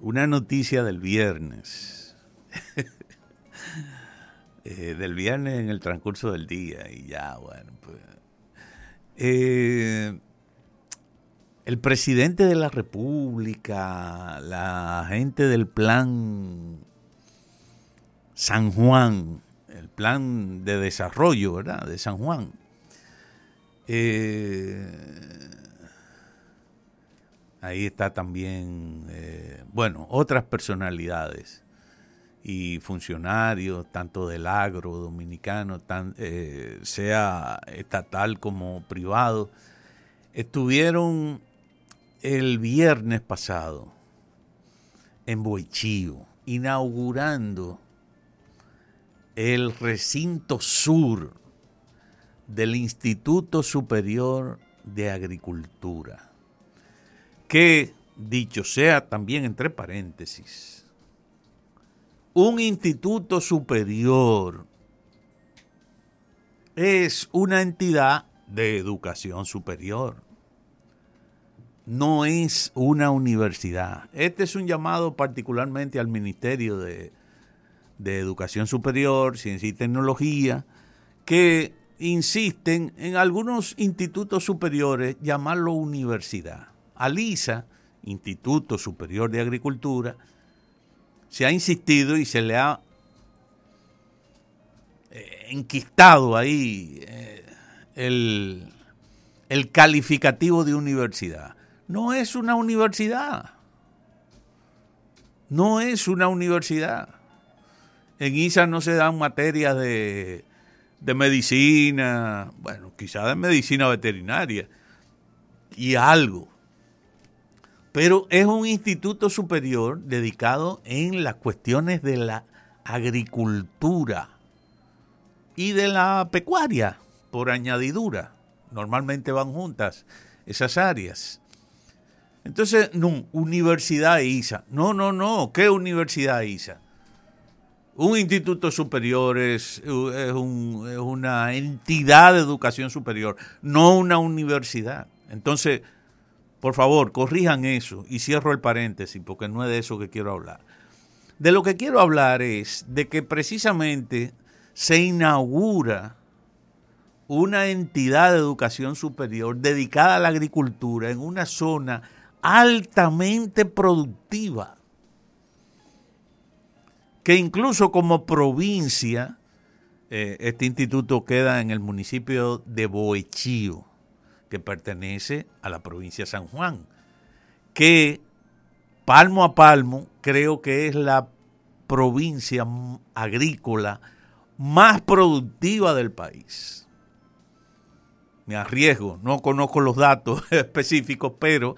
una noticia del viernes. Eh, del viernes en el transcurso del día y ya, bueno, pues. Eh, el presidente de la República, la gente del plan San Juan, el plan de desarrollo, ¿verdad? De San Juan. Eh, ahí está también, eh, bueno, otras personalidades y funcionarios, tanto del agro dominicano, eh, sea estatal como privado, estuvieron el viernes pasado en Boichío, inaugurando el recinto sur del Instituto Superior de Agricultura, que, dicho sea también entre paréntesis, un instituto superior es una entidad de educación superior. No es una universidad. Este es un llamado particularmente al Ministerio de de Educación Superior, Ciencia y Tecnología, que insisten en algunos institutos superiores llamarlo universidad. ALISA, Instituto Superior de Agricultura, se ha insistido y se le ha eh, enquistado ahí eh, el, calificativo de universidad. No es una universidad. No es una universidad. En ISA no se dan materias de, medicina, bueno, quizás de medicina veterinaria y algo. Pero es un instituto superior dedicado en las cuestiones de la agricultura y de la pecuaria, por añadidura. Normalmente van juntas esas áreas. Entonces, no, Universidad ISA. No, no, no. ¿Qué Universidad ISA? Un instituto superior es, una entidad de educación superior, no una universidad. Entonces, por favor, corrijan eso y cierro el paréntesis porque no es de eso que quiero hablar. De lo que quiero hablar es de que precisamente se inaugura una entidad de educación superior dedicada a la agricultura en una zona altamente productiva que incluso como provincia, eh, este instituto queda en el municipio de Boechío, que pertenece a la provincia de San Juan, que palmo a palmo creo que es la provincia agrícola más productiva del país. Me arriesgo, no conozco los datos específicos, pero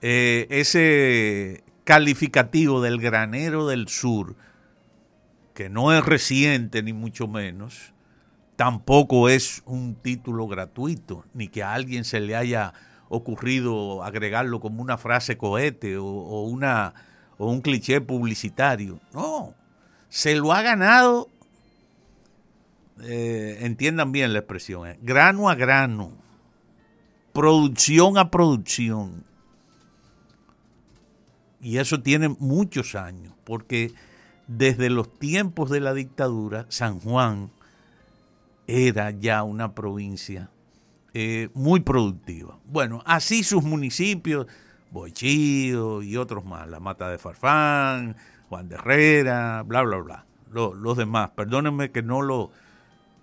eh, ese calificativo del granero del sur que no es reciente ni mucho menos, tampoco es un título gratuito, ni que a alguien se le haya ocurrido agregarlo como una frase cohete o, una, o un cliché publicitario. No, se lo ha ganado, eh, entiendan bien la expresión, eh, grano a grano, producción a producción. Y eso tiene muchos años, porque desde los tiempos de la dictadura, San Juan era ya una provincia eh, muy productiva. Bueno, así sus municipios, Boichío y otros más, La Mata de Farfán, Juan de Herrera, bla, bla, bla. Los, demás, perdónenme que no lo,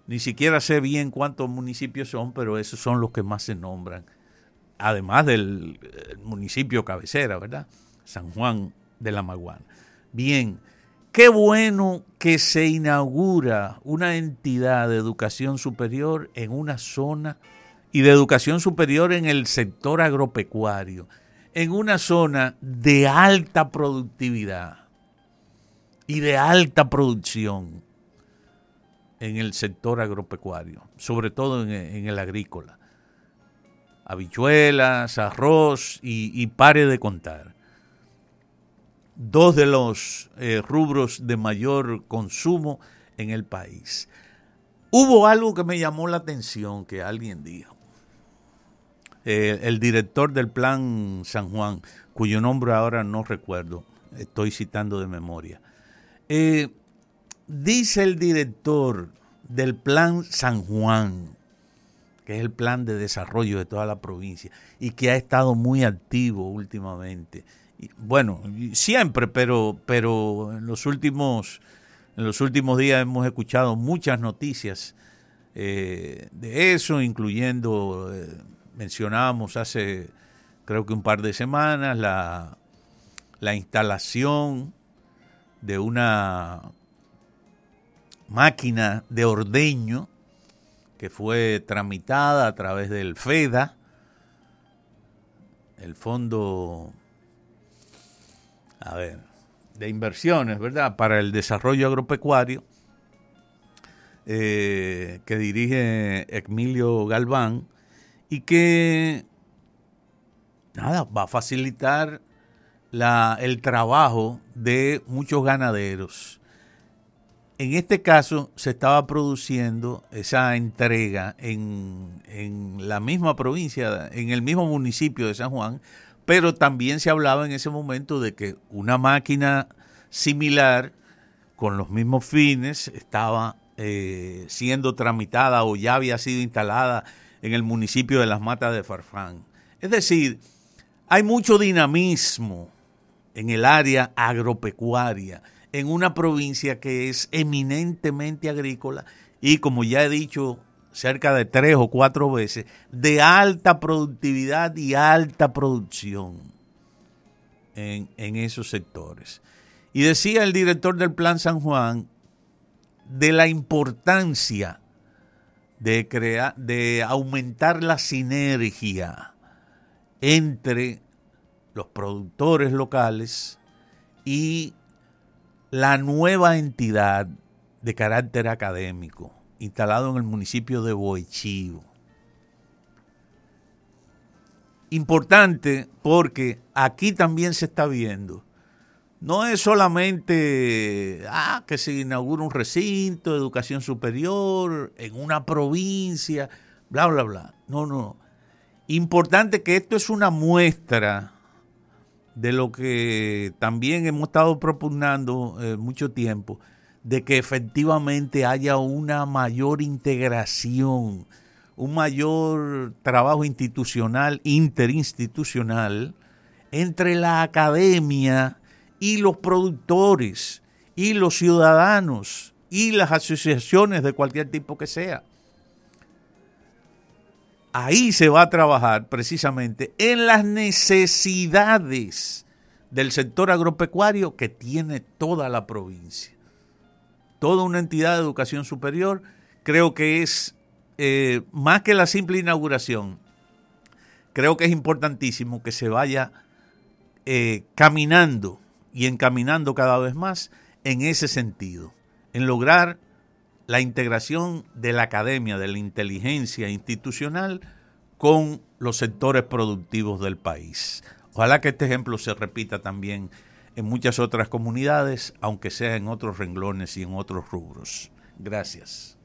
ni siquiera sé bien cuántos municipios son, pero esos son los que más se nombran. Además del municipio cabecera, ¿verdad? San Juan de la Maguana. Bien, Qué bueno que se inaugura una entidad de educación superior en una zona y de educación superior en el sector agropecuario, en una zona de alta productividad y de alta producción en el sector agropecuario, sobre todo en, el agrícola. Habichuelas, arroz y, y pare de contar dos de los eh, rubros de mayor consumo en el país. Hubo algo que me llamó la atención que alguien dijo. El director del Plan San Juan, cuyo nombre ahora no recuerdo, estoy citando de memoria. Eh, dice el director del Plan San Juan, que es el plan de desarrollo de toda la provincia y que ha estado muy activo últimamente. Bueno, siempre, pero, pero en los últimos en los últimos días hemos escuchado muchas noticias eh, de eso, incluyendo, eh, mencionábamos hace creo que un par de semanas, la, la instalación de una máquina de ordeño que fue tramitada a través del FEDA, el Fondo, a ver, de inversiones, ¿verdad?, para el desarrollo agropecuario, eh, que dirige Emilio Galván, y que, nada, va a facilitar la, el trabajo de muchos ganaderos en este caso se estaba produciendo esa entrega en, la misma provincia, en el mismo municipio de San Juan, pero también se hablaba en ese momento de que una máquina similar, con los mismos fines, estaba eh, siendo tramitada o ya había sido instalada en el municipio de Las Matas de Farfán. Es decir, hay mucho dinamismo en el área agropecuaria en una provincia que es eminentemente agrícola y, como ya he dicho cerca de tres o cuatro veces, de alta productividad y alta producción en, esos sectores. Y decía el director del Plan San Juan de la importancia de, de aumentar la sinergia entre los productores locales y la nueva entidad de carácter académico instalado en el municipio de Boechivo. Importante porque aquí también se está viendo. No es solamente ah, que se inaugura un recinto de educación superior en una provincia, bla, bla, bla. No, no. Importante que esto es una muestra de lo que también hemos estado propugnando eh, mucho tiempo, de que efectivamente haya una mayor integración, un mayor trabajo institucional, interinstitucional, entre la academia y los productores y los ciudadanos y las asociaciones de cualquier tipo que sea ahí se va a trabajar precisamente en las necesidades del sector agropecuario que tiene toda la provincia. Toda una entidad de educación superior, creo que es eh, más que la simple inauguración, creo que es importantísimo que se vaya eh, caminando y encaminando cada vez más en ese sentido, en lograr la integración de la academia, de la inteligencia institucional con los sectores productivos del país. Ojalá que este ejemplo se repita también en muchas otras comunidades, aunque sea en otros renglones y en otros rubros. Gracias.